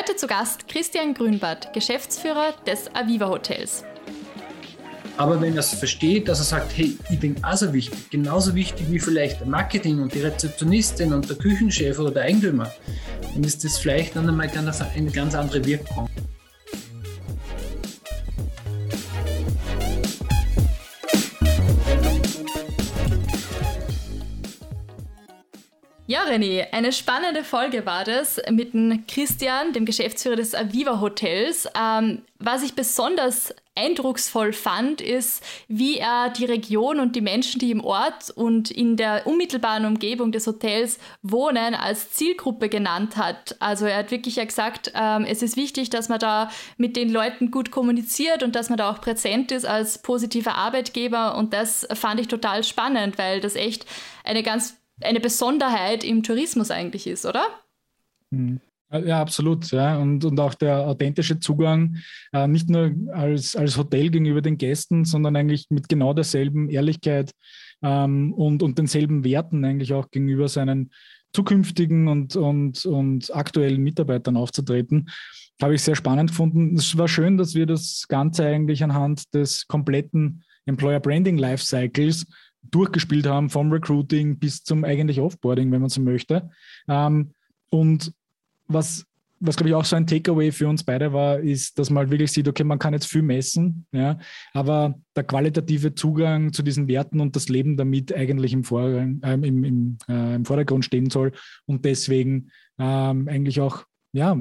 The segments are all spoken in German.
Heute zu Gast Christian Grünbart, Geschäftsführer des Aviva Hotels. Aber wenn er es versteht, dass er sagt, hey, ich bin also wichtig, genauso wichtig wie vielleicht Marketing und die Rezeptionistin und der Küchenchef oder der Eigentümer, dann ist das vielleicht dann einmal eine ganz andere Wirkung. René, eine spannende Folge war das mit dem Christian, dem Geschäftsführer des Aviva Hotels. Ähm, was ich besonders eindrucksvoll fand, ist, wie er die Region und die Menschen, die im Ort und in der unmittelbaren Umgebung des Hotels wohnen, als Zielgruppe genannt hat. Also er hat wirklich ja gesagt, ähm, es ist wichtig, dass man da mit den Leuten gut kommuniziert und dass man da auch präsent ist als positiver Arbeitgeber. Und das fand ich total spannend, weil das echt eine ganz eine Besonderheit im Tourismus eigentlich ist, oder? Hm. Ja, absolut. Ja. Und, und auch der authentische Zugang, äh, nicht nur als, als Hotel gegenüber den Gästen, sondern eigentlich mit genau derselben Ehrlichkeit ähm, und, und denselben Werten eigentlich auch gegenüber seinen zukünftigen und, und, und aktuellen Mitarbeitern aufzutreten, habe ich sehr spannend gefunden. Es war schön, dass wir das Ganze eigentlich anhand des kompletten Employer Branding Lifecycles durchgespielt haben, vom Recruiting bis zum eigentlich Offboarding, wenn man so möchte. Ähm, und was, was glaube ich auch so ein Takeaway für uns beide war, ist, dass man halt wirklich sieht, okay, man kann jetzt viel messen, ja, aber der qualitative Zugang zu diesen Werten und das Leben damit eigentlich im, Vorrang, äh, im, im, äh, im Vordergrund stehen soll und deswegen ähm, eigentlich auch, ja,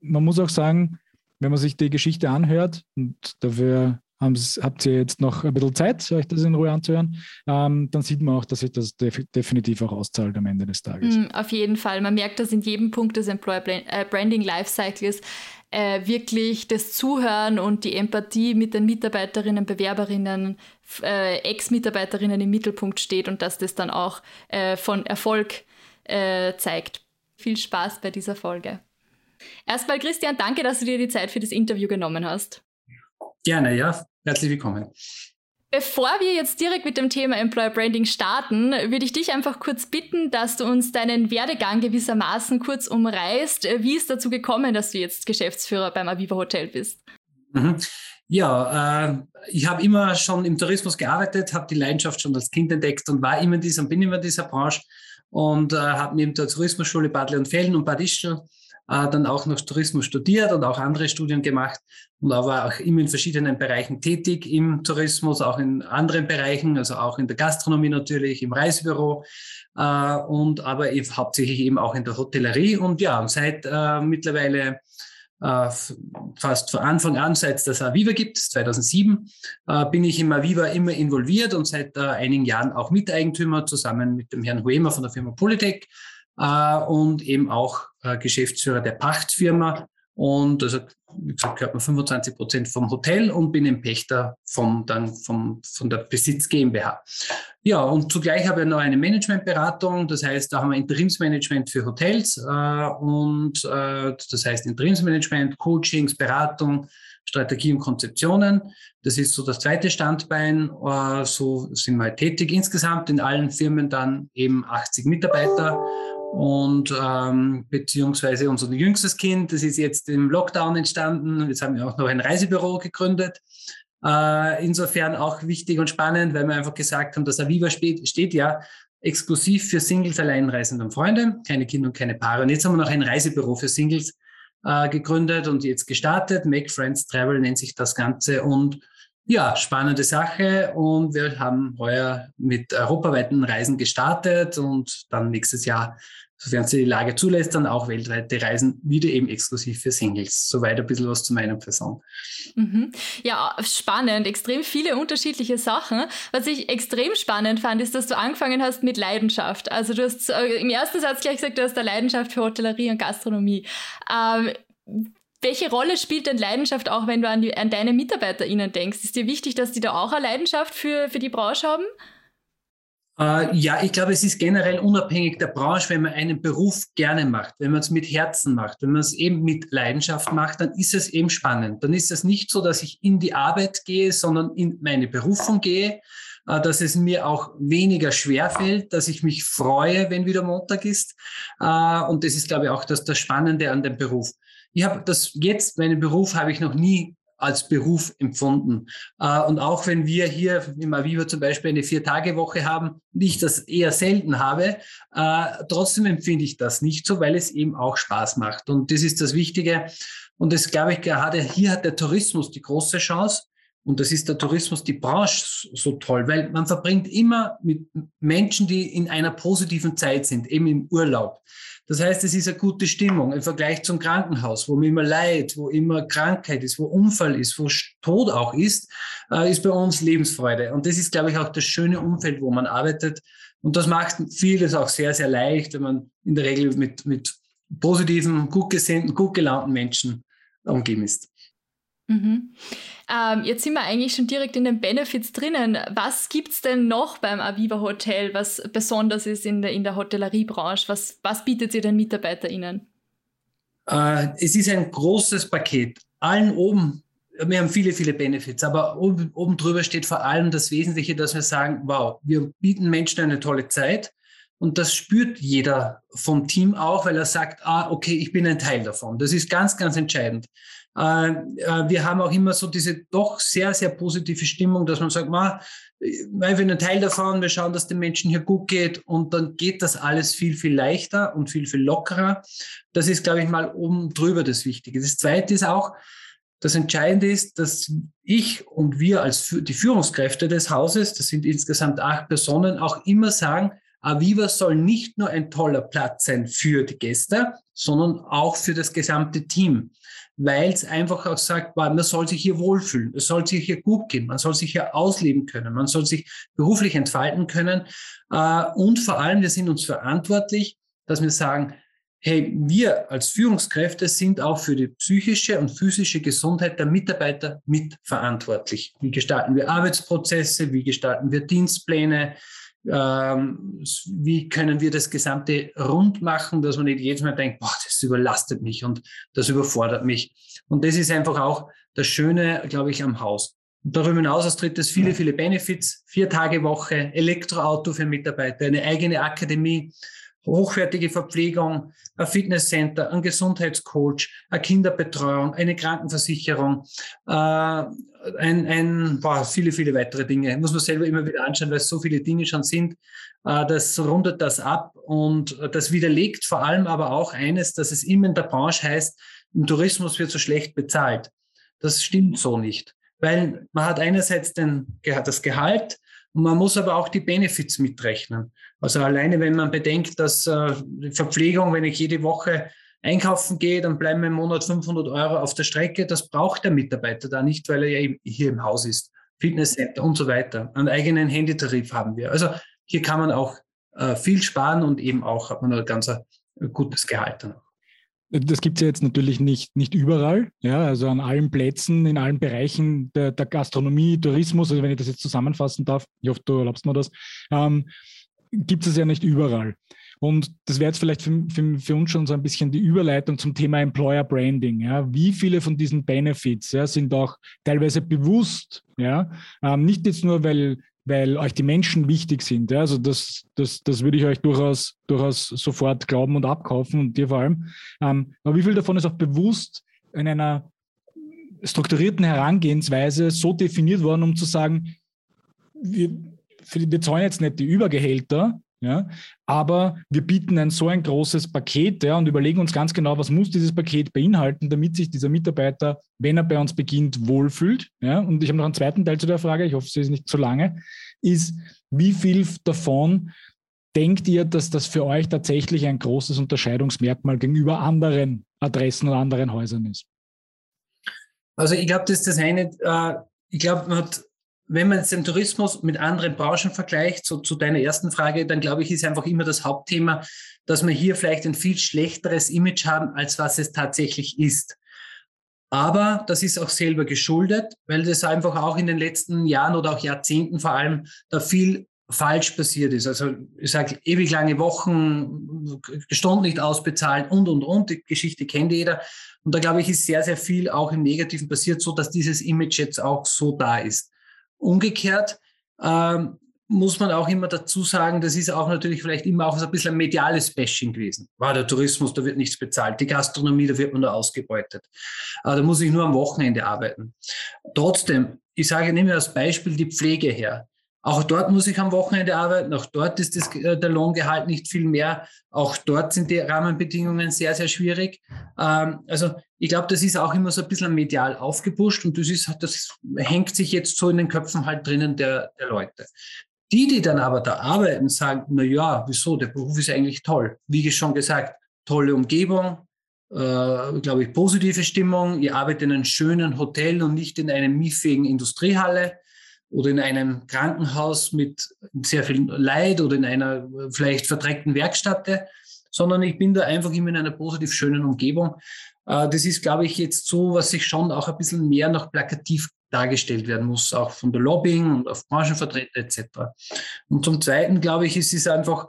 man muss auch sagen, wenn man sich die Geschichte anhört, und dafür habt ihr jetzt noch ein bisschen Zeit, euch das in Ruhe anzuhören, ähm, dann sieht man auch, dass sich das def definitiv auch auszahlt am Ende des Tages. Mm, auf jeden Fall. Man merkt das in jedem Punkt des Employer äh, Branding Lifecycles. Äh, wirklich das Zuhören und die Empathie mit den Mitarbeiterinnen, Bewerberinnen, äh, Ex-Mitarbeiterinnen im Mittelpunkt steht und dass das dann auch äh, von Erfolg äh, zeigt. Viel Spaß bei dieser Folge. Erstmal, Christian, danke, dass du dir die Zeit für das Interview genommen hast. Gerne, ja. Herzlich willkommen. Bevor wir jetzt direkt mit dem Thema Employer Branding starten, würde ich dich einfach kurz bitten, dass du uns deinen Werdegang gewissermaßen kurz umreißt. Wie ist dazu gekommen, dass du jetzt Geschäftsführer beim Aviva Hotel bist? Mhm. Ja, äh, ich habe immer schon im Tourismus gearbeitet, habe die Leidenschaft schon als Kind entdeckt und war immer in dieser, bin immer in dieser Branche und äh, habe neben der Tourismusschule Bad Leonfelden und Bad Ischl dann auch noch Tourismus studiert und auch andere Studien gemacht und war auch immer in verschiedenen Bereichen tätig im Tourismus, auch in anderen Bereichen, also auch in der Gastronomie natürlich, im Reisebüro äh, und aber eben hauptsächlich eben auch in der Hotellerie und ja, seit äh, mittlerweile äh, fast von Anfang an, seit es das Aviva gibt, 2007, äh, bin ich im Aviva immer involviert und seit äh, einigen Jahren auch Miteigentümer zusammen mit dem Herrn Huemer von der Firma Polytech äh, und eben auch äh, Geschäftsführer der Pachtfirma. Und also, wie gesagt, gehört man 25 Prozent vom Hotel und bin ein Pächter vom, dann vom, von der Besitz GmbH. Ja, und zugleich habe ich noch eine Managementberatung. Das heißt, da haben wir Interimsmanagement für Hotels äh, und äh, das heißt Interimsmanagement, Coachings, Beratung, Strategie und Konzeptionen. Das ist so das zweite Standbein. Äh, so sind wir tätig. Insgesamt in allen Firmen dann eben 80 Mitarbeiter und ähm, beziehungsweise unser jüngstes Kind, das ist jetzt im Lockdown entstanden. Jetzt haben wir auch noch ein Reisebüro gegründet. Äh, insofern auch wichtig und spannend, weil wir einfach gesagt haben, dass Aviva steht, steht ja exklusiv für Singles, Alleinreisende und Freunde, keine Kinder und keine Paare. Und jetzt haben wir noch ein Reisebüro für Singles äh, gegründet und jetzt gestartet. Make Friends Travel nennt sich das Ganze. Und ja, spannende Sache und wir haben heuer mit europaweiten Reisen gestartet und dann nächstes Jahr, sofern sie die Lage zulässt, dann auch weltweite Reisen wieder eben exklusiv für Singles. Soweit ein bisschen was zu meiner Person. Mhm. Ja, spannend, extrem viele unterschiedliche Sachen. Was ich extrem spannend fand, ist, dass du angefangen hast mit Leidenschaft. Also du hast äh, im ersten Satz gleich gesagt, du hast eine Leidenschaft für Hotellerie und Gastronomie. Ähm, welche Rolle spielt denn Leidenschaft auch, wenn du an, die, an deine MitarbeiterInnen denkst? Ist dir wichtig, dass die da auch eine Leidenschaft für, für die Branche haben? Äh, ja, ich glaube, es ist generell unabhängig der Branche, wenn man einen Beruf gerne macht, wenn man es mit Herzen macht, wenn man es eben mit Leidenschaft macht, dann ist es eben spannend. Dann ist es nicht so, dass ich in die Arbeit gehe, sondern in meine Berufung gehe, äh, dass es mir auch weniger schwer fällt, dass ich mich freue, wenn wieder Montag ist. Äh, und das ist, glaube ich, auch das, das Spannende an dem Beruf. Ich habe das jetzt, meinen Beruf habe ich noch nie als Beruf empfunden. Äh, und auch wenn wir hier im Aviva zum Beispiel eine Vier-Tage-Woche haben und ich das eher selten habe, äh, trotzdem empfinde ich das nicht so, weil es eben auch Spaß macht. Und das ist das Wichtige. Und das glaube ich gerade hier hat der Tourismus die große Chance. Und das ist der Tourismus, die Branche so toll, weil man verbringt immer mit Menschen, die in einer positiven Zeit sind, eben im Urlaub. Das heißt, es ist eine gute Stimmung im Vergleich zum Krankenhaus, wo immer Leid, wo immer Krankheit ist, wo Unfall ist, wo Tod auch ist, äh, ist bei uns Lebensfreude. Und das ist, glaube ich, auch das schöne Umfeld, wo man arbeitet. Und das macht vieles auch sehr, sehr leicht, wenn man in der Regel mit, mit positiven, gut gesinnten, gut gelaunten Menschen umgeben ist. Mhm. Ähm, jetzt sind wir eigentlich schon direkt in den Benefits drinnen. Was gibt es denn noch beim Aviva Hotel, was besonders ist in der, in der Hotelleriebranche? Was, was bietet ihr den MitarbeiterInnen? Äh, es ist ein großes Paket. Allen oben, wir haben viele, viele Benefits, aber oben, oben drüber steht vor allem das Wesentliche, dass wir sagen, wow, wir bieten Menschen eine tolle Zeit. Und das spürt jeder vom Team auch, weil er sagt, ah, okay, ich bin ein Teil davon. Das ist ganz, ganz entscheidend. Äh, äh, wir haben auch immer so diese doch sehr, sehr positive Stimmung, dass man sagt, ma, wir ein Teil davon, wir schauen, dass den Menschen hier gut geht und dann geht das alles viel, viel leichter und viel, viel lockerer. Das ist, glaube ich, mal oben drüber das Wichtige. Das Zweite ist auch, das Entscheidende ist, dass ich und wir als die Führungskräfte des Hauses, das sind insgesamt acht Personen, auch immer sagen, Aviva soll nicht nur ein toller Platz sein für die Gäste, sondern auch für das gesamte Team weil es einfach auch sagt, man soll sich hier wohlfühlen, es soll sich hier gut gehen, man soll sich hier ausleben können, man soll sich beruflich entfalten können. Äh, und vor allem, wir sind uns verantwortlich, dass wir sagen, hey, wir als Führungskräfte sind auch für die psychische und physische Gesundheit der Mitarbeiter mitverantwortlich. Wie gestalten wir Arbeitsprozesse, wie gestalten wir Dienstpläne, ähm, wie können wir das Gesamte rund machen, dass man nicht jedes Mal denkt, boah, das überlastet mich und das überfordert mich. Und das ist einfach auch das Schöne, glaube ich, am Haus. Und darüber hinaus tritt es viele, viele Benefits. Vier Tage Woche, Elektroauto für Mitarbeiter, eine eigene Akademie, hochwertige Verpflegung, ein Fitnesscenter, ein Gesundheitscoach, eine Kinderbetreuung, eine Krankenversicherung, äh, ein, ein boah, viele, viele weitere Dinge. Muss man selber immer wieder anschauen, weil es so viele Dinge schon sind. Äh, das rundet das ab und das widerlegt vor allem aber auch eines, dass es immer in der Branche heißt, im Tourismus wird so schlecht bezahlt. Das stimmt so nicht, weil man hat einerseits den, das Gehalt, man muss aber auch die Benefits mitrechnen. Also alleine, wenn man bedenkt, dass äh, die Verpflegung, wenn ich jede Woche einkaufen gehe, dann bleiben im Monat 500 Euro auf der Strecke. Das braucht der Mitarbeiter da nicht, weil er ja hier im Haus ist. Fitnesscenter und so weiter. Einen eigenen Handytarif haben wir. Also hier kann man auch äh, viel sparen und eben auch hat man ein ganz äh, gutes Gehalt. Das gibt es ja jetzt natürlich nicht, nicht überall, ja, also an allen Plätzen, in allen Bereichen der, der Gastronomie, Tourismus, also wenn ich das jetzt zusammenfassen darf, ich hoffe, du erlaubst mir das, ähm, gibt es ja nicht überall. Und das wäre jetzt vielleicht für, für, für, uns schon so ein bisschen die Überleitung zum Thema Employer Branding. Ja. Wie viele von diesen Benefits ja, sind auch teilweise bewusst, ja, ähm, nicht jetzt nur, weil weil euch die Menschen wichtig sind. Ja? Also das, das, das würde ich euch durchaus, durchaus sofort glauben und abkaufen und dir vor allem. Ähm, aber wie viel davon ist auch bewusst in einer strukturierten Herangehensweise so definiert worden, um zu sagen, wir, wir zahlen jetzt nicht die Übergehälter, ja, aber wir bieten ein so ein großes Paket ja, und überlegen uns ganz genau, was muss dieses Paket beinhalten, damit sich dieser Mitarbeiter, wenn er bei uns beginnt, wohlfühlt. Ja. Und ich habe noch einen zweiten Teil zu der Frage, ich hoffe, es ist nicht zu lange, ist, wie viel davon denkt ihr, dass das für euch tatsächlich ein großes Unterscheidungsmerkmal gegenüber anderen Adressen oder anderen Häusern ist? Also ich glaube, das ist das eine, äh, ich glaube, man hat wenn man jetzt den Tourismus mit anderen Branchen vergleicht, so zu deiner ersten Frage, dann glaube ich, ist einfach immer das Hauptthema, dass wir hier vielleicht ein viel schlechteres Image haben, als was es tatsächlich ist. Aber das ist auch selber geschuldet, weil das einfach auch in den letzten Jahren oder auch Jahrzehnten vor allem da viel falsch passiert ist. Also ich sage, ewig lange Wochen, Stunden nicht ausbezahlt und, und, und. Die Geschichte kennt jeder. Und da glaube ich, ist sehr, sehr viel auch im Negativen passiert, so dass dieses Image jetzt auch so da ist. Umgekehrt ähm, muss man auch immer dazu sagen, das ist auch natürlich vielleicht immer auch so ein bisschen ein mediales Bashing gewesen. War der Tourismus, da wird nichts bezahlt. Die Gastronomie, da wird man nur ausgebeutet. Aber da muss ich nur am Wochenende arbeiten. Trotzdem, ich sage, nehme als Beispiel die Pflege her. Auch dort muss ich am Wochenende arbeiten. Auch dort ist das, äh, der Lohngehalt nicht viel mehr. Auch dort sind die Rahmenbedingungen sehr, sehr schwierig. Ähm, also ich glaube, das ist auch immer so ein bisschen medial aufgepusht und das, ist, das hängt sich jetzt so in den Köpfen halt drinnen der, der Leute. Die, die dann aber da arbeiten, sagen, na ja, wieso, der Beruf ist eigentlich toll. Wie schon gesagt, tolle Umgebung, äh, glaube ich, positive Stimmung. Ihr arbeitet in einem schönen Hotel und nicht in einer miefigen Industriehalle oder in einem Krankenhaus mit sehr viel Leid oder in einer vielleicht verdreckten Werkstatt, sondern ich bin da einfach immer in einer positiv schönen Umgebung. Äh, das ist, glaube ich, jetzt so, was sich schon auch ein bisschen mehr noch plakativ dargestellt werden muss, auch von der Lobbying und auf Branchenvertreter etc. Und zum Zweiten, glaube ich, ist es einfach,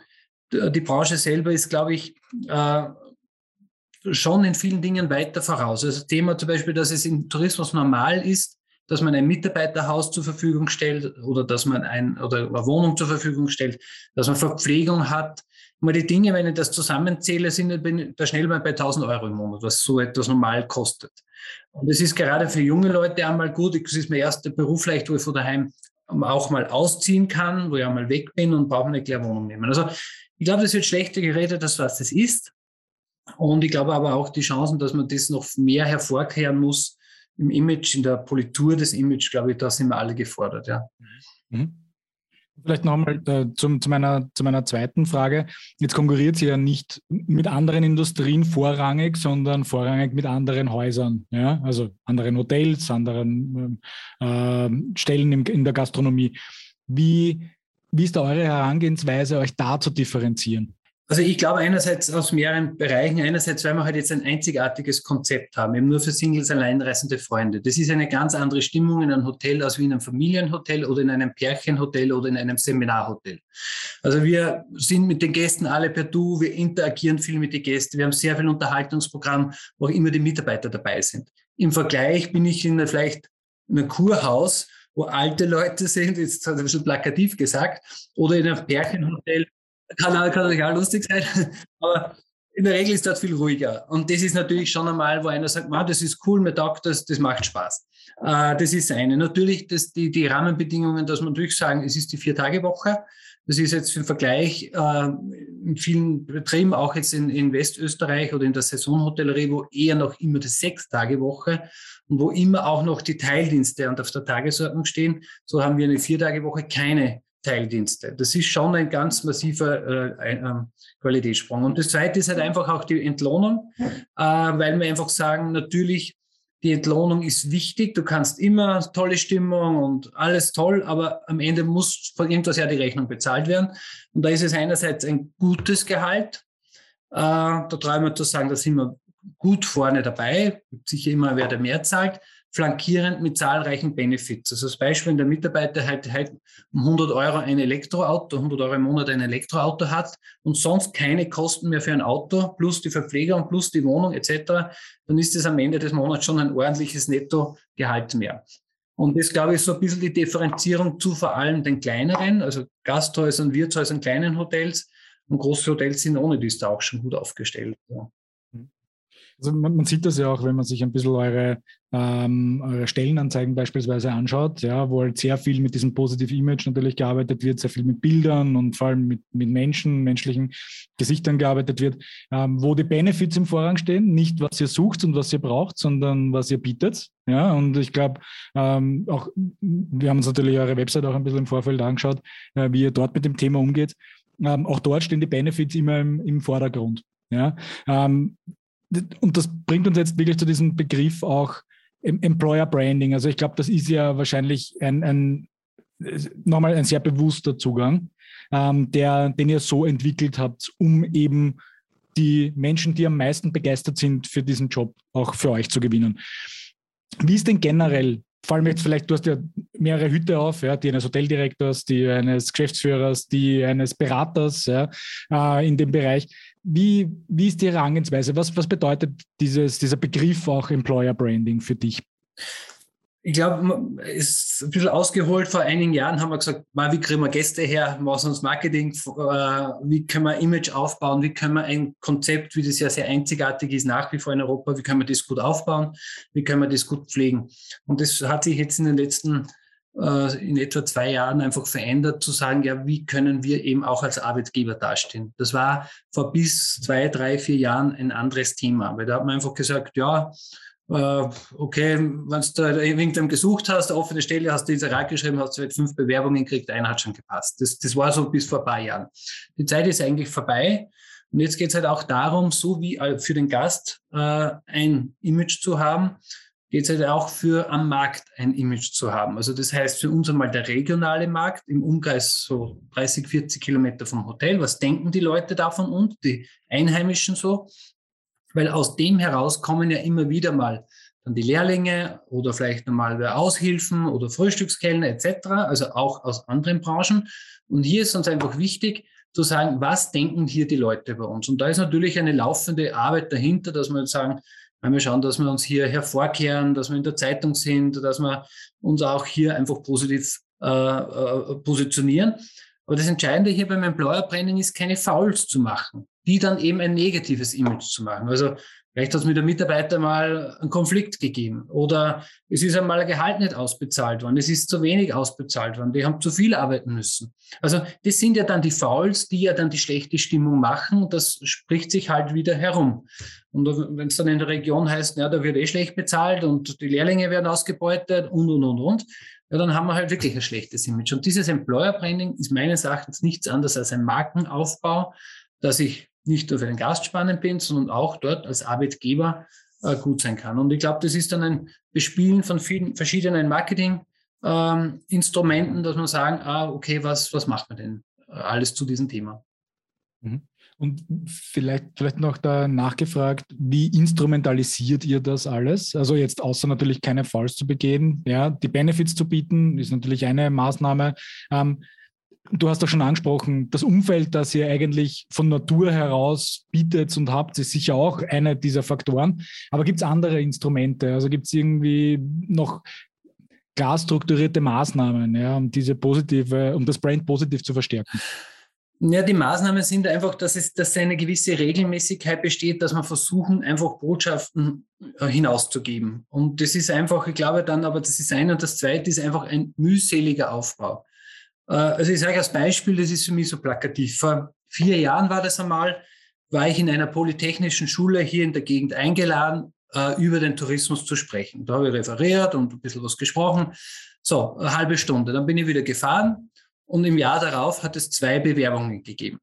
die Branche selber ist, glaube ich, äh, schon in vielen Dingen weiter voraus. Also Thema zum Beispiel, dass es im Tourismus normal ist, dass man ein Mitarbeiterhaus zur Verfügung stellt oder dass man ein, oder eine Wohnung zur Verfügung stellt, dass man Verpflegung hat. Mal die Dinge, wenn ich das zusammenzähle, sind da schnell mal bei 1000 Euro im Monat, was so etwas normal kostet. Und es ist gerade für junge Leute einmal gut. Das ist mein erster Beruf vielleicht, wo ich von daheim auch mal ausziehen kann, wo ich einmal weg bin und brauche eine kleine Wohnung nehmen. Also ich glaube, das wird schlechter geredet, als was das ist. Und ich glaube aber auch die Chancen, dass man das noch mehr hervorkehren muss, im Image, in der Politur des Image, glaube ich, da sind wir alle gefordert, ja. Mhm. Vielleicht nochmal äh, zum, zu, meiner, zu meiner zweiten Frage. Jetzt konkurriert sie ja nicht mit anderen Industrien vorrangig, sondern vorrangig mit anderen Häusern, ja? also anderen Hotels, anderen äh, Stellen in, in der Gastronomie. Wie, wie ist da eure Herangehensweise, euch da zu differenzieren? Also ich glaube einerseits aus mehreren Bereichen. Einerseits, weil wir halt jetzt ein einzigartiges Konzept haben, eben nur für Singles, alleinreisende Freunde. Das ist eine ganz andere Stimmung in einem Hotel als wie in einem Familienhotel oder in einem Pärchenhotel oder in einem Seminarhotel. Also wir sind mit den Gästen alle per Du, wir interagieren viel mit den Gästen, wir haben sehr viel Unterhaltungsprogramm, wo auch immer die Mitarbeiter dabei sind. Im Vergleich bin ich in einer, vielleicht in einem Kurhaus, wo alte Leute sind, jetzt hat er bisschen plakativ gesagt, oder in einem Pärchenhotel, kann, kann natürlich auch lustig sein, aber in der Regel ist dort viel ruhiger. Und das ist natürlich schon einmal, wo einer sagt, das ist cool, mir taugt das, das macht Spaß. Äh, das ist eine. Natürlich das, die, die Rahmenbedingungen, dass man natürlich sagen, es ist die Vier-Tage-Woche. Das ist jetzt im Vergleich äh, in vielen Betrieben, auch jetzt in, in Westösterreich oder in der Saisonhotellerie, wo eher noch immer die Sechs-Tage-Woche und wo immer auch noch die Teildienste und auf der Tagesordnung stehen. So haben wir eine Vier-Tage-Woche keine Teildienste. Das ist schon ein ganz massiver äh, äh, Qualitätssprung. Und das Zweite ist halt einfach auch die Entlohnung, äh, weil wir einfach sagen, natürlich, die Entlohnung ist wichtig. Du kannst immer tolle Stimmung und alles toll, aber am Ende muss von irgendwas ja die Rechnung bezahlt werden. Und da ist es einerseits ein gutes Gehalt. Äh, da trauen wir zu sagen, da sind wir gut vorne dabei. Sicher immer, wer da mehr zahlt flankierend mit zahlreichen Benefits. Also das Beispiel, wenn der Mitarbeiter halt, halt um 100 Euro ein Elektroauto, 100 Euro im Monat ein Elektroauto hat und sonst keine Kosten mehr für ein Auto, plus die Verpflegung, plus die Wohnung etc., dann ist es am Ende des Monats schon ein ordentliches Nettogehalt mehr. Und das, glaube ich, so ein bisschen die Differenzierung zu vor allem den kleineren, also Gasthäusern, Wirtshäusern, kleinen Hotels. Und große Hotels sind ohne dies da auch schon gut aufgestellt. Ja. Also man, man, sieht das ja auch, wenn man sich ein bisschen eure, ähm, eure Stellenanzeigen beispielsweise anschaut, ja, wo halt sehr viel mit diesem Positive Image natürlich gearbeitet wird, sehr viel mit Bildern und vor allem mit, mit Menschen, menschlichen Gesichtern gearbeitet wird, ähm, wo die Benefits im Vorrang stehen, nicht was ihr sucht und was ihr braucht, sondern was ihr bietet. Ja, und ich glaube, ähm, auch, wir haben uns natürlich eure Website auch ein bisschen im Vorfeld angeschaut, äh, wie ihr dort mit dem Thema umgeht. Ähm, auch dort stehen die Benefits immer im, im Vordergrund. Ja, ähm, und das bringt uns jetzt wirklich zu diesem Begriff auch Employer Branding. Also ich glaube, das ist ja wahrscheinlich ein, ein nochmal ein sehr bewusster Zugang, ähm, der, den ihr so entwickelt habt, um eben die Menschen, die am meisten begeistert sind für diesen Job, auch für euch zu gewinnen. Wie ist denn generell vor allem jetzt vielleicht, du hast ja mehrere Hüte auf, ja, die eines Hoteldirektors, die eines Geschäftsführers, die eines Beraters ja, äh, in dem Bereich. Wie, wie ist die Herangehensweise? Was, was bedeutet dieses, dieser Begriff auch Employer Branding für dich? Ich glaube, es ist ein bisschen ausgeholt. Vor einigen Jahren haben wir gesagt, wie kriegen wir Gäste her, was uns Marketing, äh, wie können wir Image aufbauen, wie können wir ein Konzept, wie das ja sehr einzigartig ist, nach wie vor in Europa, wie können wir das gut aufbauen, wie können wir das gut pflegen. Und das hat sich jetzt in den letzten, in etwa zwei Jahren einfach verändert, zu sagen, ja, wie können wir eben auch als Arbeitgeber dastehen. Das war vor bis zwei, drei, vier Jahren ein anderes Thema, weil da hat man einfach gesagt, ja, äh, okay, wenn du irgendwann gesucht hast, eine offene Stelle, hast du Inserat geschrieben, hast du fünf Bewerbungen gekriegt, einer hat schon gepasst. Das, das war so bis vor ein paar Jahren. Die Zeit ist eigentlich vorbei. Und jetzt geht es halt auch darum, so wie äh, für den Gast äh, ein Image zu haben, geht es halt auch für am Markt ein Image zu haben. Also das heißt für uns einmal der regionale Markt im Umkreis so 30, 40 Kilometer vom Hotel. Was denken die Leute davon und die Einheimischen so? weil aus dem heraus kommen ja immer wieder mal dann die Lehrlinge oder vielleicht nochmal Aushilfen oder Frühstückskellner etc., also auch aus anderen Branchen. Und hier ist uns einfach wichtig zu sagen, was denken hier die Leute bei uns? Und da ist natürlich eine laufende Arbeit dahinter, dass wir sagen, wir schauen, dass wir uns hier hervorkehren, dass wir in der Zeitung sind, dass wir uns auch hier einfach positiv äh, äh, positionieren. Aber das Entscheidende hier beim Employer Branding ist, keine Fouls zu machen die dann eben ein negatives Image zu machen. Also vielleicht hat es mit der Mitarbeiter mal einen Konflikt gegeben oder es ist einmal ein Gehalt nicht ausbezahlt worden, es ist zu wenig ausbezahlt worden, die haben zu viel arbeiten müssen. Also das sind ja dann die Fouls, die ja dann die schlechte Stimmung machen das spricht sich halt wieder herum. Und wenn es dann in der Region heißt, ja, da wird eh schlecht bezahlt und die Lehrlinge werden ausgebeutet und, und, und, und, ja, dann haben wir halt wirklich ein schlechtes Image. Und dieses Employer Branding ist meines Erachtens nichts anderes als ein Markenaufbau, dass ich nicht nur für den Gast spannend bin, sondern auch dort als Arbeitgeber äh, gut sein kann. Und ich glaube, das ist dann ein Bespielen von vielen verschiedenen Marketing-Instrumenten, ähm, dass man sagen, ah, okay, was, was macht man denn äh, alles zu diesem Thema? Mhm. Und vielleicht, vielleicht noch da nachgefragt, wie instrumentalisiert ihr das alles? Also jetzt außer natürlich keine Falls zu begehen, ja, die Benefits zu bieten, ist natürlich eine Maßnahme. Ähm, Du hast doch schon angesprochen, das Umfeld, das ihr eigentlich von Natur heraus bietet und habt, ist sicher auch einer dieser Faktoren. Aber gibt es andere Instrumente? Also gibt es irgendwie noch klar strukturierte Maßnahmen, ja, um diese positive, um das Brand positiv zu verstärken? Ja, die Maßnahmen sind einfach, dass es, dass eine gewisse Regelmäßigkeit besteht, dass man versuchen, einfach Botschaften äh, hinauszugeben. Und das ist einfach, ich glaube dann, aber das ist ein und das zweite ist einfach ein mühseliger Aufbau. Äh, also ich sage als Beispiel, das ist für mich so plakativ. Vor vier Jahren war das einmal, war ich in einer polytechnischen Schule hier in der Gegend eingeladen, äh, über den Tourismus zu sprechen. Da habe ich referiert und ein bisschen was gesprochen. So, eine halbe Stunde. Dann bin ich wieder gefahren und im Jahr darauf hat es zwei Bewerbungen gegeben.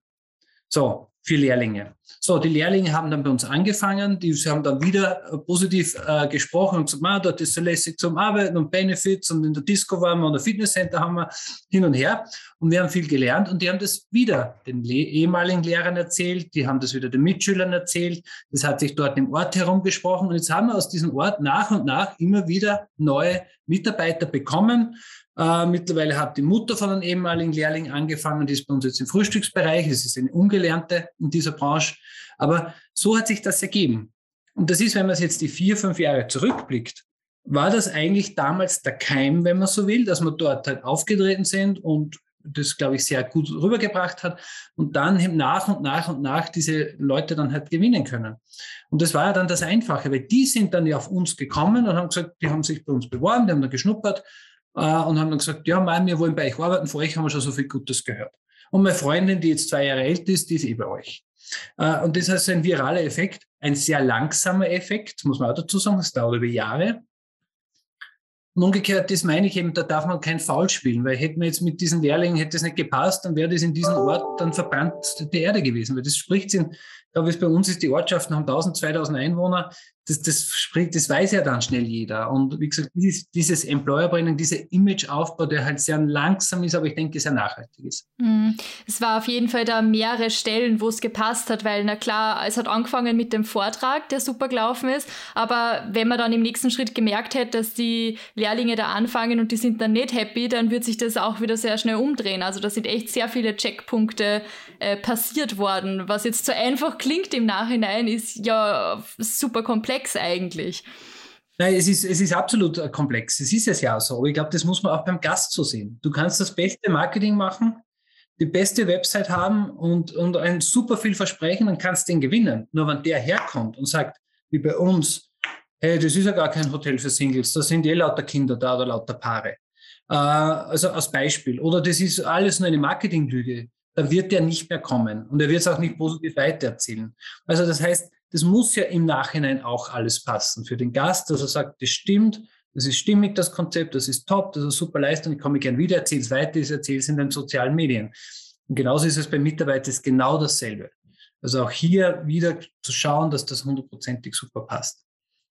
So, für Lehrlinge. So, die Lehrlinge haben dann bei uns angefangen, die haben dann wieder äh, positiv äh, gesprochen und gesagt, man, dort ist so lässig zum Arbeiten und Benefits und in der Disco waren wir und der Fitnesscenter haben wir hin und her und wir haben viel gelernt und die haben das wieder den Le ehemaligen Lehrern erzählt, die haben das wieder den Mitschülern erzählt, das hat sich dort im Ort herumgesprochen und jetzt haben wir aus diesem Ort nach und nach immer wieder neue Mitarbeiter bekommen, äh, mittlerweile hat die Mutter von einem ehemaligen Lehrling angefangen, die ist bei uns jetzt im Frühstücksbereich. Es ist eine Ungelernte in dieser Branche. Aber so hat sich das ergeben. Und das ist, wenn man es jetzt die vier, fünf Jahre zurückblickt, war das eigentlich damals der Keim, wenn man so will, dass wir dort halt aufgetreten sind und das, glaube ich, sehr gut rübergebracht hat und dann nach und nach und nach diese Leute dann halt gewinnen können. Und das war ja dann das Einfache, weil die sind dann ja auf uns gekommen und haben gesagt, die haben sich bei uns beworben, die haben dann geschnuppert äh, und haben dann gesagt, ja, Mann, wir wollen bei euch arbeiten, vor euch haben wir schon so viel Gutes gehört. Und meine Freundin, die jetzt zwei Jahre älter ist, die ist eh bei euch. Äh, und das ist ein viraler Effekt, ein sehr langsamer Effekt, muss man auch dazu sagen, es dauert über Jahre. Und umgekehrt, das meine ich eben, da darf man kein Foul spielen, weil hätten wir jetzt mit diesen Lehrlingen, hätte das nicht gepasst, dann wäre das in diesem Ort dann verbrannt die Erde gewesen, weil das spricht wie es bei uns ist, die Ortschaften haben 1000, 2000 Einwohner, das, das, spricht, das weiß ja dann schnell jeder. Und wie gesagt, dieses, dieses Employer-Branding, dieser Image-Aufbau, der halt sehr langsam ist, aber ich denke, sehr nachhaltig ist. Mhm. Es war auf jeden Fall da mehrere Stellen, wo es gepasst hat, weil, na klar, es hat angefangen mit dem Vortrag, der super gelaufen ist, aber wenn man dann im nächsten Schritt gemerkt hätte, dass die Lehrlinge da anfangen und die sind dann nicht happy, dann wird sich das auch wieder sehr schnell umdrehen. Also da sind echt sehr viele Checkpunkte äh, passiert worden. Was jetzt so einfach klingt im Nachhinein, ist ja super komplex komplex eigentlich. Nein, es ist, es ist absolut äh, komplex. Es ist es ja so. Aber ich glaube, das muss man auch beim Gast so sehen. Du kannst das beste Marketing machen, die beste Website haben und, und ein super viel versprechen und kannst den gewinnen. Nur wenn der herkommt und sagt, wie bei uns, hey, das ist ja gar kein Hotel für Singles, da sind eh lauter Kinder da oder lauter Paare. Äh, also als Beispiel. Oder das ist alles nur eine Marketinglüge. Da wird der nicht mehr kommen und er wird es auch nicht positiv weitererzählen. Also das heißt, das muss ja im Nachhinein auch alles passen für den Gast, dass er sagt, das stimmt, das ist stimmig, das Konzept, das ist top, das ist super Leistung, ich komme gerne wieder, erzähle es weiter, ich erzähle es in den sozialen Medien. Und genauso ist es bei Mitarbeitern ist genau dasselbe. Also auch hier wieder zu schauen, dass das hundertprozentig super passt.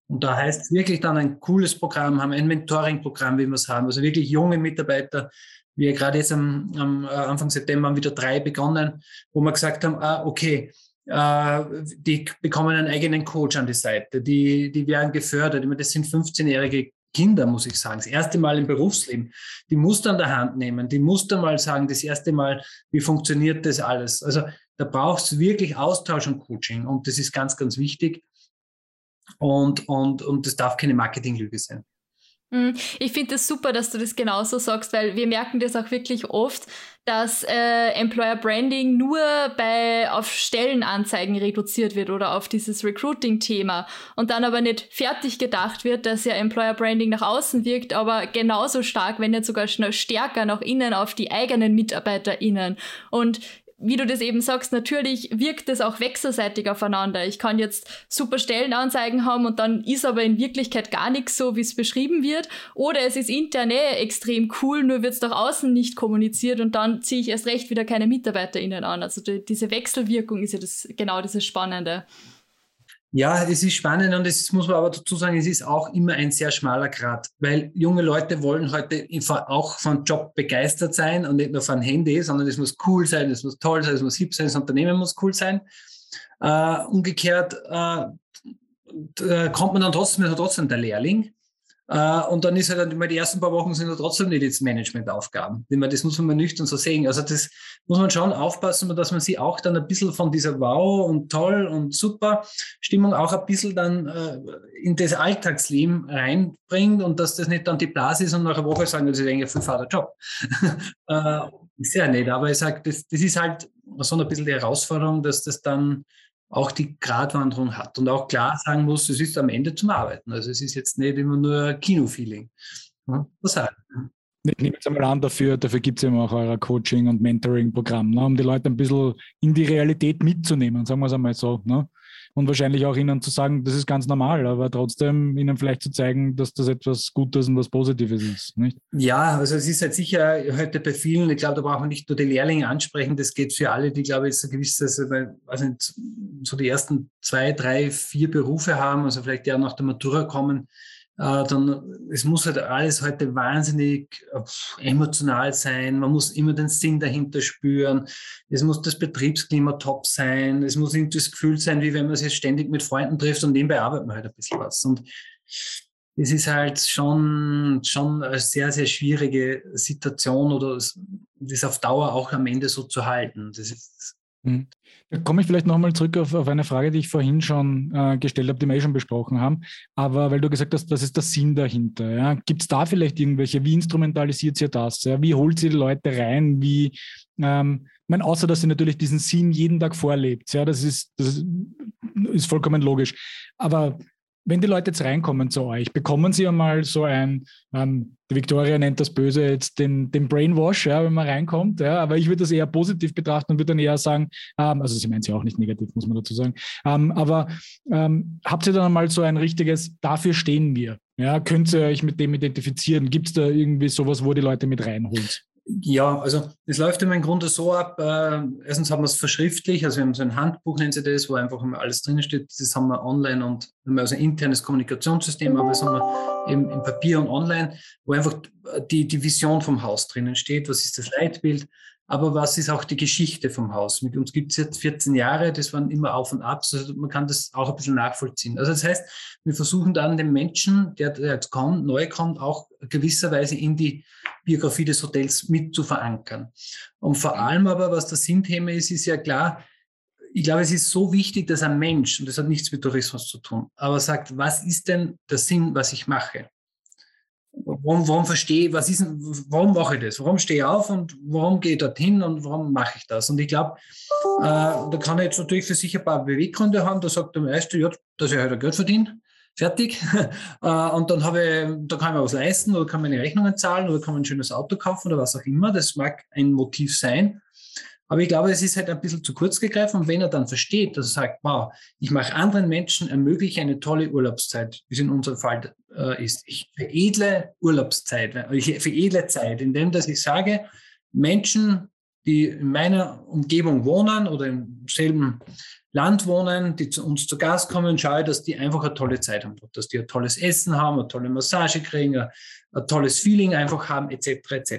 Und da heißt es wirklich dann ein cooles Programm haben, ein Mentoring-Programm, wie wir es haben. Also wirklich junge Mitarbeiter. Wir gerade jetzt am, am äh, Anfang September haben wieder drei begonnen, wo wir gesagt haben, ah, okay, die bekommen einen eigenen Coach an die Seite, die, die werden gefördert. Ich meine, das sind 15-jährige Kinder, muss ich sagen, das erste Mal im Berufsleben. Die musst du an der Hand nehmen, die musst du mal sagen, das erste Mal, wie funktioniert das alles? Also da brauchst du wirklich Austausch und Coaching und das ist ganz, ganz wichtig. Und, und, und das darf keine Marketinglüge sein. Mhm. Ich finde es das super, dass du das genauso sagst, weil wir merken das auch wirklich oft, dass äh, Employer Branding nur bei auf Stellenanzeigen reduziert wird oder auf dieses Recruiting-Thema und dann aber nicht fertig gedacht wird, dass ja Employer Branding nach außen wirkt, aber genauso stark, wenn nicht sogar stärker nach innen auf die eigenen MitarbeiterInnen. Und wie du das eben sagst, natürlich wirkt es auch wechselseitig aufeinander. Ich kann jetzt super Stellenanzeigen haben und dann ist aber in Wirklichkeit gar nichts so, wie es beschrieben wird. Oder es ist intern eh extrem cool, nur wird es nach außen nicht kommuniziert und dann ziehe ich erst recht wieder keine MitarbeiterInnen an. Also die, diese Wechselwirkung ist ja das, genau dieses Spannende. Ja, es ist spannend und es muss man aber dazu sagen, es ist auch immer ein sehr schmaler Grad, weil junge Leute wollen heute auch von Job begeistert sein und nicht nur von Handy, sondern es muss cool sein, es muss toll sein, es muss hip sein, das Unternehmen muss cool sein. Äh, umgekehrt äh, kommt man dann trotzdem, ist trotzdem der Lehrling und dann ist halt immer die ersten paar Wochen sind ja trotzdem nicht jetzt Managementaufgaben. Das muss man nüchtern so sehen. Also das muss man schon aufpassen, dass man sie auch dann ein bisschen von dieser Wow und toll und super Stimmung auch ein bisschen dann uh, in das Alltagsleben reinbringt und dass das nicht dann die Blase ist und nach einer Woche sagen, das ist eigentlich ein fünffacher Job. uh, ist ja nicht, aber ich sage, das, das ist halt so ein bisschen die Herausforderung, dass das dann auch die Gratwanderung hat und auch klar sagen muss, es ist am Ende zum Arbeiten. Also es ist jetzt nicht immer nur Kino-Feeling. Was sagen? Ich nehme jetzt einmal an, dafür, dafür gibt es ja auch euer Coaching- und Mentoring-Programm, ne, um die Leute ein bisschen in die Realität mitzunehmen, sagen wir es einmal so. Ne? Und wahrscheinlich auch ihnen zu sagen, das ist ganz normal, aber trotzdem ihnen vielleicht zu zeigen, dass das etwas Gutes und was Positives ist. Nicht? Ja, also es ist halt sicher heute bei vielen, ich glaube, da braucht man nicht nur die Lehrlinge ansprechen, das geht für alle, die, glaube ich, so gewisses, also so die ersten zwei, drei, vier Berufe haben, also vielleicht ja nach der Matura kommen, dann, es muss halt alles heute wahnsinnig äh, emotional sein. Man muss immer den Sinn dahinter spüren. Es muss das Betriebsklima top sein. Es muss irgendwie das Gefühl sein, wie wenn man sich ständig mit Freunden trifft und nebenbei arbeitet man halt ein bisschen was. Und es ist halt schon, schon eine sehr, sehr schwierige Situation oder das auf Dauer auch am Ende so zu halten. Das ist. Da komme ich vielleicht nochmal zurück auf, auf, eine Frage, die ich vorhin schon äh, gestellt habe, die wir eh schon besprochen haben. Aber weil du gesagt hast, was ist der Sinn dahinter? Ja? Gibt es da vielleicht irgendwelche, wie instrumentalisiert ihr das? Ja? Wie holt ihr die Leute rein? Wie, ähm, ich meine, außer dass ihr natürlich diesen Sinn jeden Tag vorlebt. Ja? Das, ist, das ist vollkommen logisch. Aber wenn die Leute jetzt reinkommen zu euch, bekommen sie einmal so ein, ähm, die Victoria nennt das böse jetzt den, den Brainwash, ja, wenn man reinkommt, ja, aber ich würde das eher positiv betrachten und würde dann eher sagen, ähm, also sie meint sie auch nicht negativ, muss man dazu sagen, ähm, aber ähm, habt ihr dann einmal so ein richtiges, dafür stehen wir, ja, könnt ihr euch mit dem identifizieren, gibt es da irgendwie sowas, wo die Leute mit reinholt? Ja, also es läuft im Grunde so ab. Äh, erstens haben wir es verschriftlich, also wir haben so ein Handbuch, nennen sie das, wo einfach immer alles drin steht. Das haben wir online und haben also ein internes Kommunikationssystem, aber das haben wir eben im Papier und online, wo einfach die, die Vision vom Haus drinnen steht. Was ist das Leitbild? Aber was ist auch die Geschichte vom Haus? Mit uns gibt es jetzt 14 Jahre, das waren immer Auf und Abs, also man kann das auch ein bisschen nachvollziehen. Also das heißt, wir versuchen dann den Menschen, der, der jetzt kommt, neu kommt, auch gewisserweise in die Biografie des Hotels mit zu verankern. Und vor allem aber, was das Sinnthema ist, ist ja klar, ich glaube, es ist so wichtig, dass ein Mensch, und das hat nichts mit Tourismus zu tun, aber sagt, was ist denn der Sinn, was ich mache? Warum, warum verstehe was ist, warum mache ich das? Warum stehe ich auf und warum gehe ich dorthin und warum mache ich das? Und ich glaube, äh, da kann ich jetzt natürlich für sich ein paar Beweggründe haben. Da sagt der Meister, ja, dass ich halt Geld verdiene. Fertig. äh, und dann habe ich, da kann ich mir was leisten oder kann meine Rechnungen zahlen oder kann man ein schönes Auto kaufen oder was auch immer. Das mag ein Motiv sein. Aber ich glaube, es ist halt ein bisschen zu kurz gegriffen. Und wenn er dann versteht, dass er sagt, wow, ich mache anderen Menschen, ermögliche eine tolle Urlaubszeit, wie es in unserem Fall äh, ist. Ich veredle Urlaubszeit, ich veredle Zeit, indem dass ich sage, Menschen, die in meiner Umgebung wohnen oder im selben Land wohnen, die zu uns zu Gast kommen, schaue, dass die einfach eine tolle Zeit haben, dass die ein tolles Essen haben, eine tolle Massage kriegen, ein, ein tolles Feeling einfach haben, etc. etc.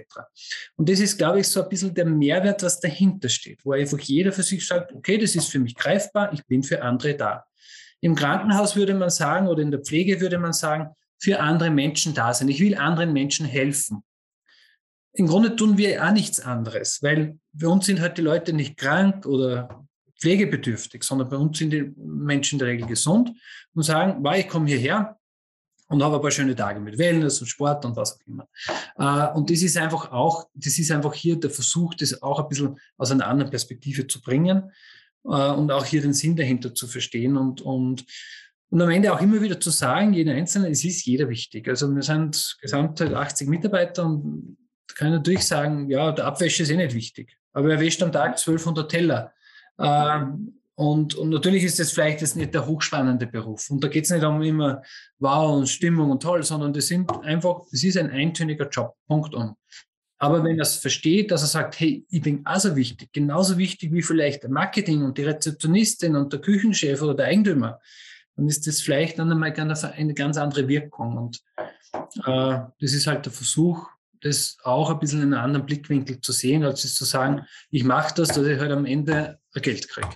Und das ist, glaube ich, so ein bisschen der Mehrwert, was dahinter steht, wo einfach jeder für sich sagt, okay, das ist für mich greifbar, ich bin für andere da. Im Krankenhaus würde man sagen oder in der Pflege würde man sagen, für andere Menschen da sein. Ich will anderen Menschen helfen. Im Grunde tun wir auch nichts anderes, weil bei uns sind halt die Leute nicht krank oder pflegebedürftig, sondern bei uns sind die Menschen in der Regel gesund und sagen, wow, ich komme hierher und habe ein paar schöne Tage mit Wellness und Sport und was auch immer. Äh, und das ist einfach auch, das ist einfach hier der Versuch, das auch ein bisschen aus einer anderen Perspektive zu bringen äh, und auch hier den Sinn dahinter zu verstehen und, und und am Ende auch immer wieder zu sagen, jeder Einzelne, es ist jeder wichtig. Also wir sind gesamt 80 Mitarbeiter und kann ich natürlich sagen, ja, der Abwäsche ist eh nicht wichtig. Aber er wäscht am Tag 1200 Teller. Ähm, und, und natürlich ist das vielleicht jetzt nicht der hochspannende Beruf. Und da geht es nicht um immer wow und Stimmung und toll, sondern das sind einfach, das ist ein eintöniger Job. Punkt um. Aber wenn er es versteht, dass er sagt, hey, ich bin also wichtig, genauso wichtig wie vielleicht der Marketing und die Rezeptionistin und der Küchenchef oder der Eigentümer, dann ist das vielleicht dann einmal eine ganz andere Wirkung. Und äh, das ist halt der Versuch, das auch ein bisschen in einem anderen Blickwinkel zu sehen, als zu sagen, ich mache das, dass ich halt am Ende Geld kriege.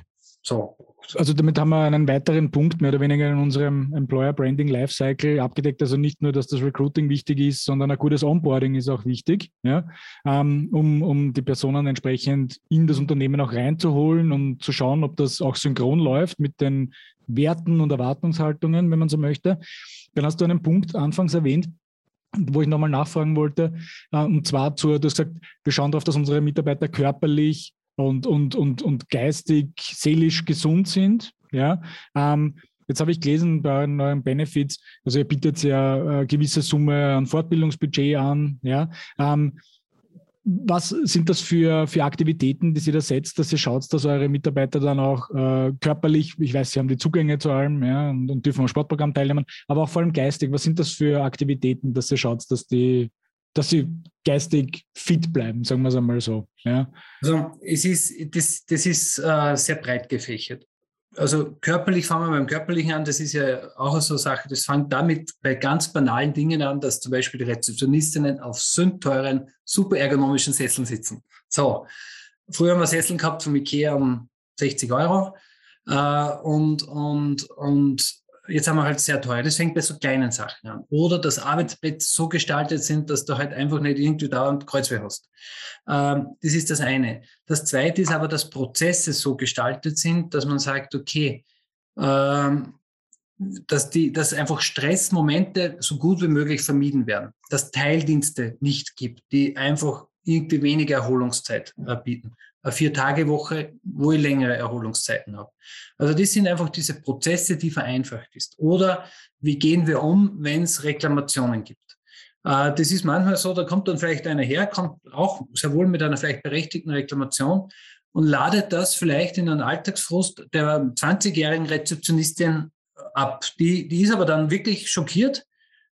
So. Also damit haben wir einen weiteren Punkt mehr oder weniger in unserem Employer Branding Lifecycle abgedeckt. Also nicht nur, dass das Recruiting wichtig ist, sondern ein gutes Onboarding ist auch wichtig, ja, ähm, um, um die Personen entsprechend in das Unternehmen auch reinzuholen und zu schauen, ob das auch synchron läuft mit den Werten und Erwartungshaltungen, wenn man so möchte. Dann hast du einen Punkt anfangs erwähnt, wo ich nochmal nachfragen wollte, äh, und zwar zu, du hast gesagt, wir schauen darauf, dass unsere Mitarbeiter körperlich und, und, und, und geistig, seelisch gesund sind. Ja? Ähm, jetzt habe ich gelesen bei euren Benefits, also ihr bietet ja eine gewisse Summe an Fortbildungsbudget an. Ja? Ähm, was sind das für, für Aktivitäten, die Sie da setzt, dass ihr schaut, dass eure Mitarbeiter dann auch äh, körperlich, ich weiß, sie haben die Zugänge zu allem ja, und, und dürfen am Sportprogramm teilnehmen, aber auch vor allem geistig, was sind das für Aktivitäten, dass ihr schaut, dass die dass sie geistig fit bleiben, sagen wir es einmal so. Ja. Also es ist, das, das ist äh, sehr breit gefächert. Also körperlich fangen wir beim Körperlichen an, das ist ja auch so eine Sache, das fängt damit bei ganz banalen Dingen an, dass zum Beispiel die Rezeptionistinnen auf sündteuren, super ergonomischen Sesseln sitzen. So, früher haben wir Sesseln gehabt vom Ikea um 60 Euro äh, und, und, und jetzt haben wir halt sehr teuer. Das fängt bei so kleinen Sachen an. Oder das Arbeitsbett so gestaltet sind, dass du halt einfach nicht irgendwie dauernd Kreuzweh hast. Ähm, das ist das eine. Das zweite ist aber, dass Prozesse so gestaltet sind, dass man sagt, okay, ähm, dass, die, dass einfach Stressmomente so gut wie möglich vermieden werden, dass Teildienste nicht gibt, die einfach irgendwie weniger Erholungszeit äh, bieten eine Vier-Tage-Woche, wo ich längere Erholungszeiten habe. Also das sind einfach diese Prozesse, die vereinfacht ist. Oder wie gehen wir um, wenn es Reklamationen gibt? Äh, das ist manchmal so, da kommt dann vielleicht einer her, kommt auch sehr wohl mit einer vielleicht berechtigten Reklamation und ladet das vielleicht in einen Alltagsfrust der 20-jährigen Rezeptionistin ab. Die, die ist aber dann wirklich schockiert,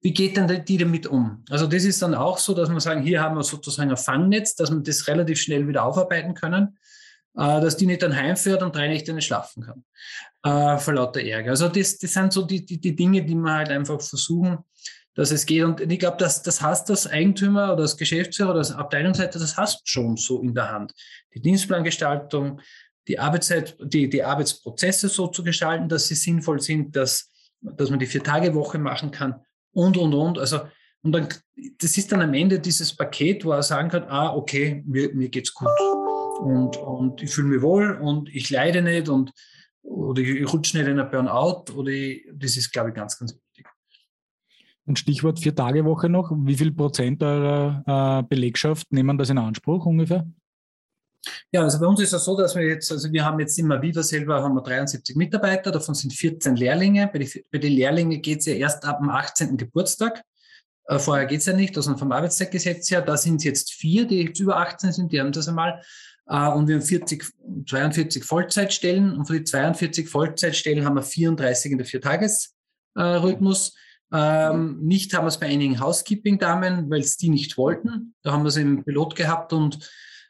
wie geht denn die damit um? Also das ist dann auch so, dass man sagen, hier haben wir sozusagen ein Fangnetz, dass wir das relativ schnell wieder aufarbeiten können, äh, dass die nicht dann heimfährt und drei Nächte nicht schlafen kann, äh, vor lauter Ärger. Also das, das sind so die, die, die Dinge, die man halt einfach versuchen, dass es geht. Und ich glaube, das, das hast das Eigentümer oder das Geschäftsführer oder das Abteilungsleiter, das hast schon so in der Hand. Die Dienstplangestaltung, die Arbeitszeit, die, die Arbeitsprozesse so zu gestalten, dass sie sinnvoll sind, dass, dass man die Vier-Tage-Woche machen kann und, und, und. Also, und dann, das ist dann am Ende dieses Paket, wo er sagen kann, ah, okay, mir, mir geht's gut. Und, und ich fühle mich wohl und ich leide nicht und oder ich rutsche nicht in ein Burnout oder ich, das ist, glaube ich, ganz, ganz wichtig. Und Stichwort Vier-Tage-Woche noch. Wie viel Prozent eurer äh, Belegschaft nehmen das in Anspruch ungefähr? Ja, also bei uns ist es so, dass wir jetzt, also wir haben jetzt immer Viva selber haben wir 73 Mitarbeiter, davon sind 14 Lehrlinge. Bei, die, bei den Lehrlingen geht es ja erst ab dem 18. Geburtstag. Äh, vorher geht es ja nicht, also vom Arbeitszeitgesetz her. Da sind es jetzt vier, die jetzt über 18 sind, die haben das einmal. Äh, und wir haben 40, 42 Vollzeitstellen und für die 42 Vollzeitstellen haben wir 34 in der Viertagesrhythmus. Ähm, nicht haben wir es bei einigen Housekeeping-Damen, weil es die nicht wollten. Da haben wir es im Pilot gehabt und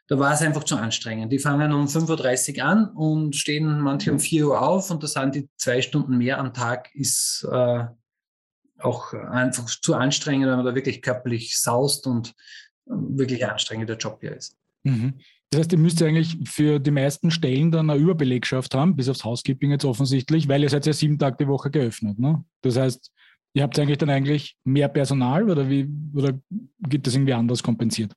da war es einfach zu anstrengend. Die fangen um 5.30 Uhr an und stehen manche um 4 Uhr auf und da sind die zwei Stunden mehr am Tag, ist äh, auch einfach zu anstrengend, wenn man da wirklich körperlich saust und äh, wirklich anstrengender Job hier ist. Mhm. Das heißt, ihr müsst eigentlich für die meisten Stellen dann eine Überbelegschaft haben, bis aufs Housekeeping jetzt offensichtlich, weil ihr seid ja sieben Tage die Woche geöffnet. Ne? Das heißt, ihr habt eigentlich dann eigentlich mehr Personal oder wie oder gibt das irgendwie anders kompensiert?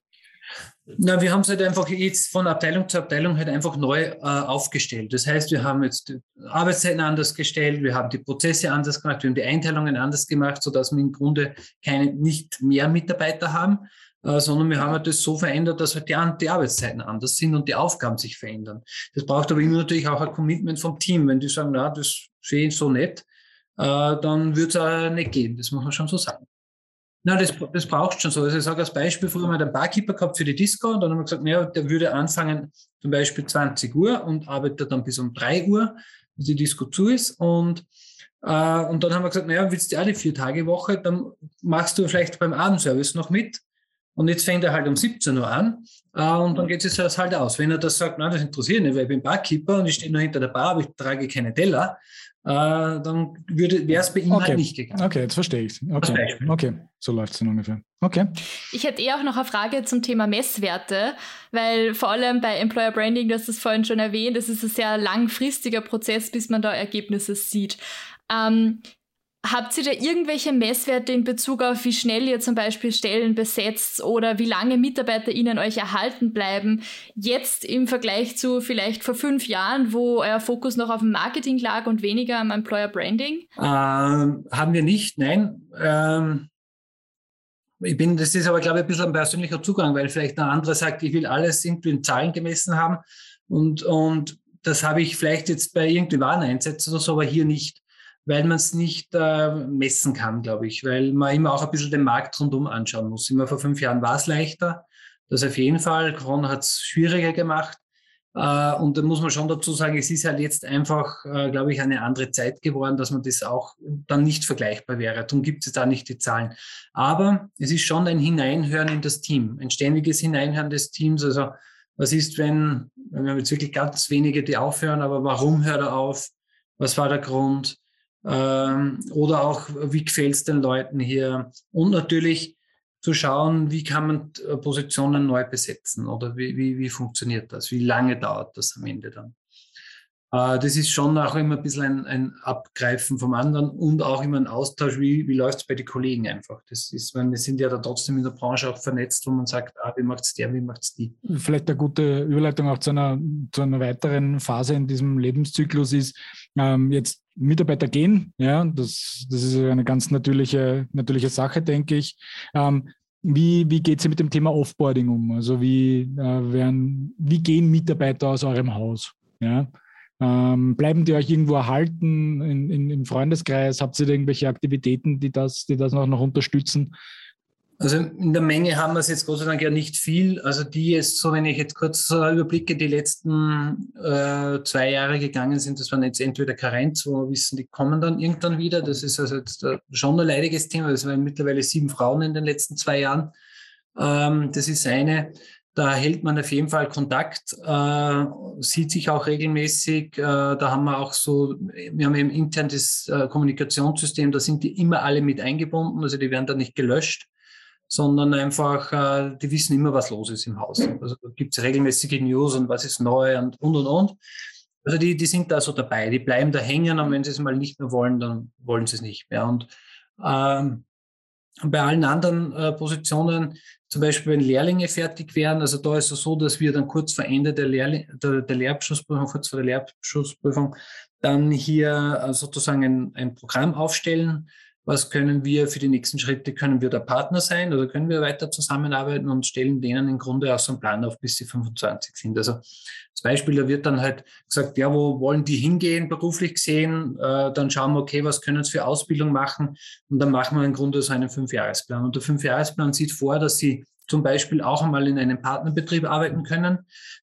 Na, wir haben es halt einfach jetzt von Abteilung zu Abteilung halt einfach neu äh, aufgestellt. Das heißt, wir haben jetzt die Arbeitszeiten anders gestellt, wir haben die Prozesse anders gemacht, wir haben die Einteilungen anders gemacht, sodass wir im Grunde keine, nicht mehr Mitarbeiter haben, äh, sondern wir haben halt das so verändert, dass halt die, die Arbeitszeiten anders sind und die Aufgaben sich verändern. Das braucht aber immer natürlich auch ein Commitment vom Team. Wenn die sagen, na, das sehe ich so nicht, äh, dann wird es auch nicht gehen. Das muss man schon so sagen. Nein, das, das brauchst schon so. Also ich sage als Beispiel, früher haben wir einen Barkeeper gehabt für die Disco und dann haben wir gesagt, naja, der würde anfangen zum Beispiel 20 Uhr und arbeitet dann bis um 3 Uhr, bis die Disco zu ist. Und, äh, und dann haben wir gesagt, naja, willst du alle vier Tage Woche, dann machst du vielleicht beim Abendservice noch mit. Und jetzt fängt er halt um 17 Uhr an äh, und dann geht es das halt aus. Wenn er das sagt, nein, das interessiert nicht, weil ich bin Barkeeper und ich stehe nur hinter der Bar, aber ich trage keine Teller, äh, dann wäre es bei ihm halt okay. halt nicht gegangen. Okay, jetzt verstehe ich es. Okay. okay, so läuft es dann ungefähr. Okay. Ich hätte eher auch noch eine Frage zum Thema Messwerte, weil vor allem bei Employer Branding, du hast das vorhin schon erwähnt, das ist ein sehr langfristiger Prozess, bis man da Ergebnisse sieht. Ähm, Habt ihr da irgendwelche Messwerte in Bezug auf, wie schnell ihr zum Beispiel Stellen besetzt oder wie lange MitarbeiterInnen euch erhalten bleiben? Jetzt im Vergleich zu vielleicht vor fünf Jahren, wo euer Fokus noch auf dem Marketing lag und weniger am Employer Branding? Ähm, haben wir nicht, nein. Ähm, ich bin, das ist aber, glaube ich, ein bisschen ein persönlicher Zugang, weil vielleicht ein anderer sagt, ich will alles irgendwie in Zahlen gemessen haben und, und das habe ich vielleicht jetzt bei irgendwie Wareneinsätzen oder so, aber hier nicht weil man es nicht äh, messen kann, glaube ich, weil man immer auch ein bisschen den Markt rundum anschauen muss. Immer vor fünf Jahren war es leichter, das auf jeden Fall. Corona hat es schwieriger gemacht. Äh, und da muss man schon dazu sagen, es ist halt jetzt einfach, äh, glaube ich, eine andere Zeit geworden, dass man das auch dann nicht vergleichbar wäre. Darum gibt es da nicht die Zahlen. Aber es ist schon ein Hineinhören in das Team, ein ständiges Hineinhören des Teams. Also was ist, wenn, wenn wir jetzt wirklich ganz wenige, die aufhören, aber warum hört er auf? Was war der Grund? Ähm, oder auch, wie gefällt es den Leuten hier? Und natürlich zu schauen, wie kann man äh, Positionen neu besetzen oder wie, wie, wie funktioniert das? Wie lange dauert das am Ende dann? Äh, das ist schon auch immer ein bisschen ein, ein, Abgreifen vom anderen und auch immer ein Austausch, wie, wie läuft es bei den Kollegen einfach. Das ist, weil wir sind ja da trotzdem in der Branche auch vernetzt, wo man sagt, ah, wie macht es der, wie macht es die. Vielleicht eine gute Überleitung auch zu einer, zu einer weiteren Phase in diesem Lebenszyklus ist, ähm, jetzt Mitarbeiter gehen, ja, das, das ist eine ganz natürliche, natürliche Sache, denke ich. Ähm, wie, wie geht es mit dem Thema Offboarding um? Also wie, äh, werden, wie gehen Mitarbeiter aus eurem Haus? Ja? Ähm, bleiben die euch irgendwo erhalten in, in, im Freundeskreis? Habt ihr da irgendwelche Aktivitäten, die das, die das noch, noch unterstützen? Also in der Menge haben wir es jetzt Gott sei Dank ja nicht viel. Also die jetzt, so wenn ich jetzt kurz äh, überblicke, die letzten äh, zwei Jahre gegangen sind, das waren jetzt entweder Karenz, wo wir wissen, die kommen dann irgendwann wieder. Das ist also jetzt äh, schon ein leidiges Thema. Es waren mittlerweile sieben Frauen in den letzten zwei Jahren. Ähm, das ist eine. Da hält man auf jeden Fall Kontakt, äh, sieht sich auch regelmäßig. Äh, da haben wir auch so, wir haben eben intern das äh, Kommunikationssystem, da sind die immer alle mit eingebunden, also die werden da nicht gelöscht sondern einfach, äh, die wissen immer, was los ist im Haus. Also gibt es regelmäßige News und was ist neu und und und und. Also die, die sind da so dabei, die bleiben da hängen und wenn sie es mal nicht mehr wollen, dann wollen sie es nicht mehr. Und ähm, bei allen anderen äh, Positionen, zum Beispiel wenn Lehrlinge fertig werden, also da ist es so, dass wir dann kurz vor Ende der, Lehrling, der, der Lehrabschlussprüfung, kurz vor der Lehrabschlussprüfung, dann hier äh, sozusagen ein, ein Programm aufstellen, was können wir für die nächsten Schritte, können wir der Partner sein oder können wir weiter zusammenarbeiten und stellen denen im Grunde auch so einen Plan auf, bis sie 25 sind. Also als Beispiel, da wird dann halt gesagt, ja, wo wollen die hingehen, beruflich gesehen? Äh, dann schauen wir, okay, was können sie für Ausbildung machen? Und dann machen wir im Grunde so einen Fünfjahresplan. Und der Fünfjahresplan sieht vor, dass sie zum Beispiel auch einmal in einem Partnerbetrieb arbeiten können.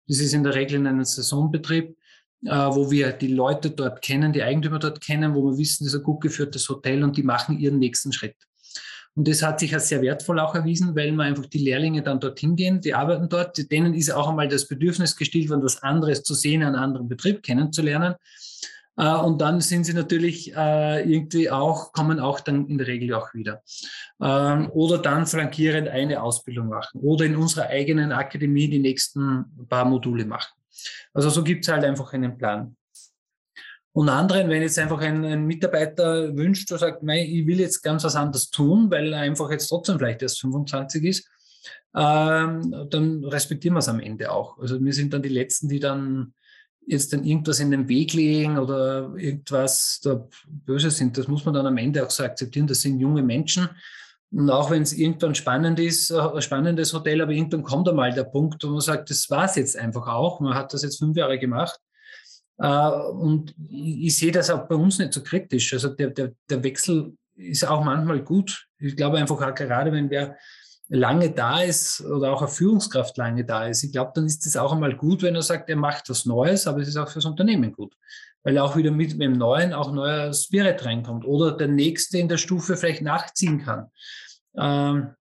Das ist in der Regel in einem Saisonbetrieb wo wir die Leute dort kennen, die Eigentümer dort kennen, wo wir wissen, das ist ein gut geführtes Hotel und die machen ihren nächsten Schritt. Und das hat sich als sehr wertvoll auch erwiesen, weil man einfach die Lehrlinge dann dorthin gehen, die arbeiten dort, denen ist auch einmal das Bedürfnis gestillt worden, was anderes zu sehen, einen anderen Betrieb kennenzulernen. Äh, und dann sind sie natürlich äh, irgendwie auch, kommen auch dann in der Regel auch wieder. Ähm, oder dann flankierend eine Ausbildung machen oder in unserer eigenen Akademie die nächsten paar Module machen. Also so gibt es halt einfach einen Plan. Und anderen, wenn jetzt einfach ein, ein Mitarbeiter wünscht und sagt, nein, ich will jetzt ganz was anderes tun, weil er einfach jetzt trotzdem vielleicht erst 25 ist, ähm, dann respektieren wir es am Ende auch. Also wir sind dann die Letzten, die dann jetzt dann irgendwas in den Weg legen oder irgendwas da böse sind. Das muss man dann am Ende auch so akzeptieren. Das sind junge Menschen und auch wenn es irgendwann spannend ist, äh, ein spannendes Hotel, aber irgendwann kommt einmal der Punkt, wo man sagt, das war es jetzt einfach auch. Man hat das jetzt fünf Jahre gemacht. Äh, und ich sehe das auch bei uns nicht so kritisch. Also der, der, der Wechsel ist auch manchmal gut. Ich glaube einfach auch gerade, wenn wer lange da ist oder auch eine Führungskraft lange da ist, ich glaube, dann ist es auch einmal gut, wenn er sagt, er macht was Neues, aber es ist auch fürs Unternehmen gut. Weil auch wieder mit dem Neuen auch neuer Spirit reinkommt oder der Nächste in der Stufe vielleicht nachziehen kann. Ähm,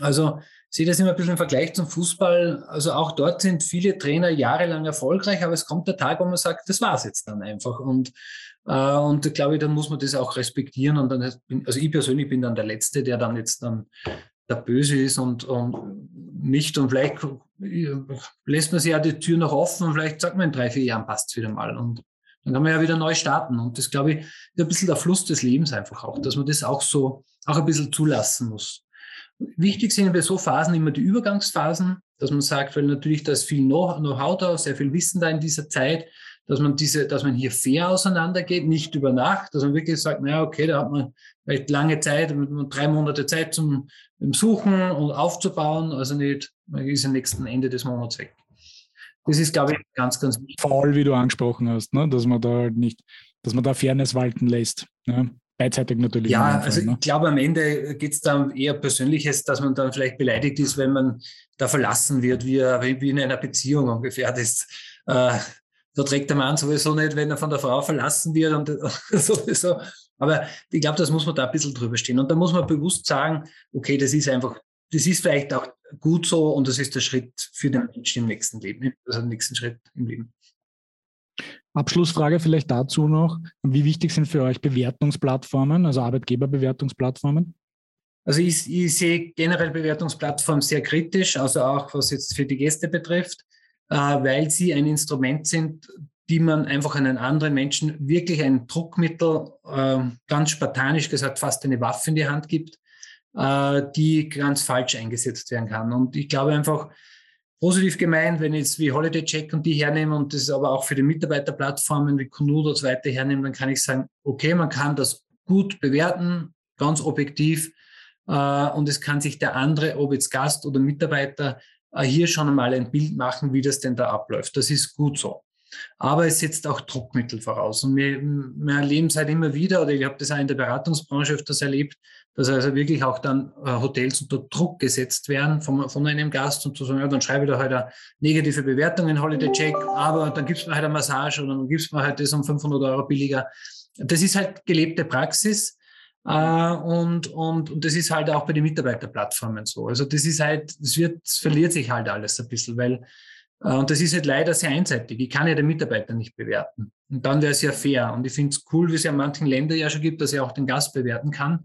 also ich sehe das immer ein bisschen im Vergleich zum Fußball. Also auch dort sind viele Trainer jahrelang erfolgreich, aber es kommt der Tag, wo man sagt, das war's jetzt dann einfach. Und, äh, und ich glaube, dann muss man das auch respektieren. Und dann, also ich persönlich bin dann der Letzte, der dann jetzt dann der Böse ist und, und nicht. Und vielleicht lässt man sich ja die Tür noch offen und vielleicht sagt man in drei, vier Jahren passt es wieder mal. Und dann kann man ja wieder neu starten. Und das, glaube ich, ist ein bisschen der Fluss des Lebens einfach auch, dass man das auch so auch ein bisschen zulassen muss. Wichtig sind bei so Phasen immer die Übergangsphasen, dass man sagt, weil natürlich da ist viel Know-how da, sehr viel Wissen da in dieser Zeit, dass man diese, dass man hier fair auseinandergeht, nicht über Nacht, dass man wirklich sagt, naja, okay, da hat man vielleicht lange Zeit, drei Monate Zeit zum Suchen und aufzubauen, also nicht, man ist am nächsten Ende des Monats weg. Das ist, glaube ich, ganz, ganz wichtig. Faul, wie du angesprochen hast, ne? dass man da halt nicht, dass man da Fairness walten lässt. Ne? Beidseitig natürlich. Ja, also ne? ich glaube, am Ende geht es da eher Persönliches, dass man dann vielleicht beleidigt ist, wenn man da verlassen wird, wie, wie in einer Beziehung ungefähr. Das, äh, da trägt der Mann sowieso nicht, wenn er von der Frau verlassen wird und sowieso. Aber ich glaube, das muss man da ein bisschen drüber stehen. Und da muss man bewusst sagen, okay, das ist einfach, das ist vielleicht auch gut so und das ist der Schritt für den Menschen im nächsten Leben, also den nächsten Schritt im Leben. Abschlussfrage vielleicht dazu noch. Wie wichtig sind für euch Bewertungsplattformen, also Arbeitgeberbewertungsplattformen? Also ich, ich sehe generell Bewertungsplattformen sehr kritisch, also auch was jetzt für die Gäste betrifft, äh, weil sie ein Instrument sind, die man einfach einen anderen Menschen wirklich ein Druckmittel, äh, ganz spartanisch gesagt, fast eine Waffe in die Hand gibt, äh, die ganz falsch eingesetzt werden kann. Und ich glaube einfach, positiv gemeint, wenn ich jetzt wie Holiday Check und die hernehmen und das aber auch für die Mitarbeiterplattformen wie Kununu und so weiter hernehmen, dann kann ich sagen, okay, man kann das gut bewerten, ganz objektiv äh, und es kann sich der andere, ob jetzt Gast oder Mitarbeiter, äh, hier schon einmal ein Bild machen, wie das denn da abläuft. Das ist gut so. Aber es setzt auch Druckmittel voraus. Und wir, wir erleben es halt immer wieder, oder ich habe das auch in der Beratungsbranche öfters erlebt, dass also wirklich auch dann äh, Hotels unter Druck gesetzt werden von, von einem Gast und zu sagen, ja, dann schreibe ich da halt eine negative Bewertung in Holiday Check, aber dann gibt es mir halt eine Massage oder dann gibt es mir halt das um 500 Euro billiger. Das ist halt gelebte Praxis. Uh, und, und, und das ist halt auch bei den Mitarbeiterplattformen so. Also das ist halt, das wird, das verliert sich halt alles ein bisschen, weil, uh, und das ist halt leider sehr einseitig. Ich kann ja den Mitarbeiter nicht bewerten. Und dann wäre es ja fair. Und ich finde es cool, wie es ja in manchen Ländern ja schon gibt, dass er auch den Gast bewerten kann.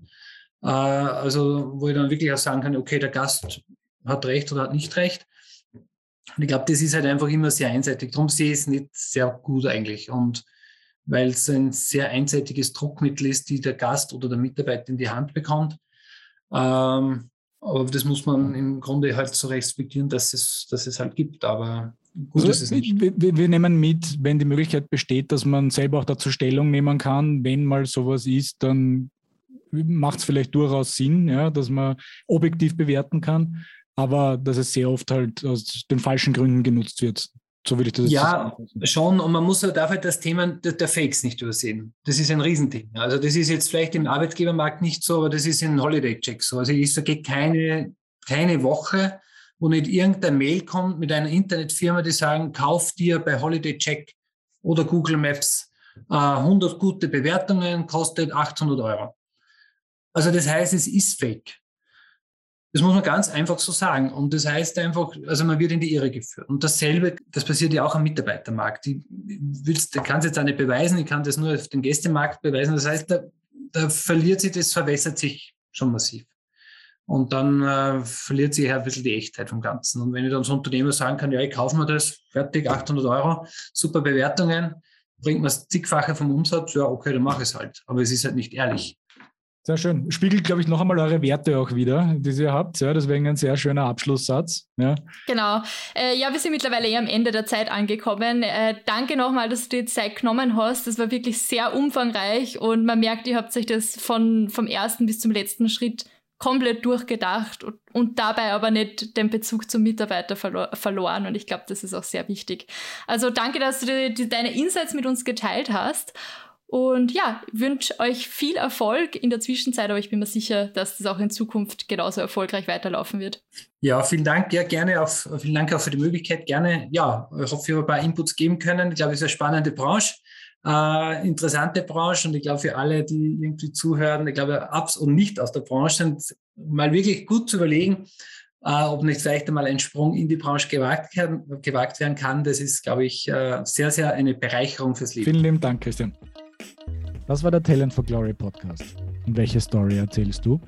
Uh, also, wo ich dann wirklich auch sagen kann, okay, der Gast hat recht oder hat nicht recht. Und ich glaube, das ist halt einfach immer sehr einseitig. Darum sehe ich es nicht sehr gut eigentlich. Und weil es ein sehr einseitiges Druckmittel ist, die der Gast oder der Mitarbeiter in die Hand bekommt. Ähm, aber das muss man im Grunde halt so respektieren, dass es, dass es halt gibt. Aber gut also, ist es nicht. Wir, wir, nehmen mit, wenn die Möglichkeit besteht, dass man selber auch dazu Stellung nehmen kann, wenn mal sowas ist, dann macht es vielleicht durchaus Sinn, ja, dass man objektiv bewerten kann, aber dass es sehr oft halt aus den falschen Gründen genutzt wird. So würde ich das Ja, schon. Und man muss darf halt das Thema der, Fakes nicht übersehen. Das ist ein Riesenthema. Also das ist jetzt vielleicht im Arbeitgebermarkt nicht so, aber das ist in Holiday Check so. Also ich sage keine, keine Woche, wo nicht irgendein Mail kommt mit einer Internetfirma, die sagen, kauf dir bei Holiday Check oder Google Maps äh, 100 gute Bewertungen, kostet 800 Euro. Also das heißt, es ist fake. Das muss man ganz einfach so sagen. Und das heißt einfach, also man wird in die Irre geführt. Und dasselbe, das passiert ja auch am Mitarbeitermarkt. Ich, kann es jetzt auch nicht beweisen, ich kann das nur auf dem Gästemarkt beweisen. Das heißt, da, da verliert sich, das verwässert sich schon massiv. Und dann äh, verliert sich ein bisschen die Echtheit vom Ganzen. Und wenn ich dann als Unternehmer sagen kann, ja, ich kaufe mir das, fertig, 800 Euro, super Bewertungen, bringt man das zigfache vom Umsatz, ja, okay, dann mache ich es halt. Aber es ist halt nicht ehrlich. Sehr schön. Spiegelt, glaube ich, noch einmal eure Werte auch wieder, die ihr habt. Ja, deswegen ein sehr schöner Abschlusssatz. Ja. Genau. Äh, ja, wir sind mittlerweile eher am Ende der Zeit angekommen. Äh, danke nochmal, dass du dir Zeit genommen hast. Das war wirklich sehr umfangreich und man merkt, ihr habt euch das von, vom ersten bis zum letzten Schritt komplett durchgedacht und, und dabei aber nicht den Bezug zum Mitarbeiter verlo verloren. Und ich glaube, das ist auch sehr wichtig. Also danke, dass du die, die, deine Insights mit uns geteilt hast. Und ja, wünsche euch viel Erfolg in der Zwischenzeit, aber ich bin mir sicher, dass das auch in Zukunft genauso erfolgreich weiterlaufen wird. Ja, vielen Dank. Ja, gerne auch, vielen Dank auch für die Möglichkeit. Gerne, ja, ich hoffe, wir ein paar Inputs geben können. Ich glaube, es ist eine spannende Branche, äh, interessante Branche und ich glaube, für alle, die irgendwie zuhören, ich glaube, abs und nicht aus der Branche sind, mal wirklich gut zu überlegen, äh, ob nicht vielleicht einmal ein Sprung in die Branche gewagt, gewagt werden kann. Das ist, glaube ich, äh, sehr, sehr eine Bereicherung fürs Leben. Vielen lieben Dank, Christian. Das war der Talent for Glory Podcast. Und welche Story erzählst du?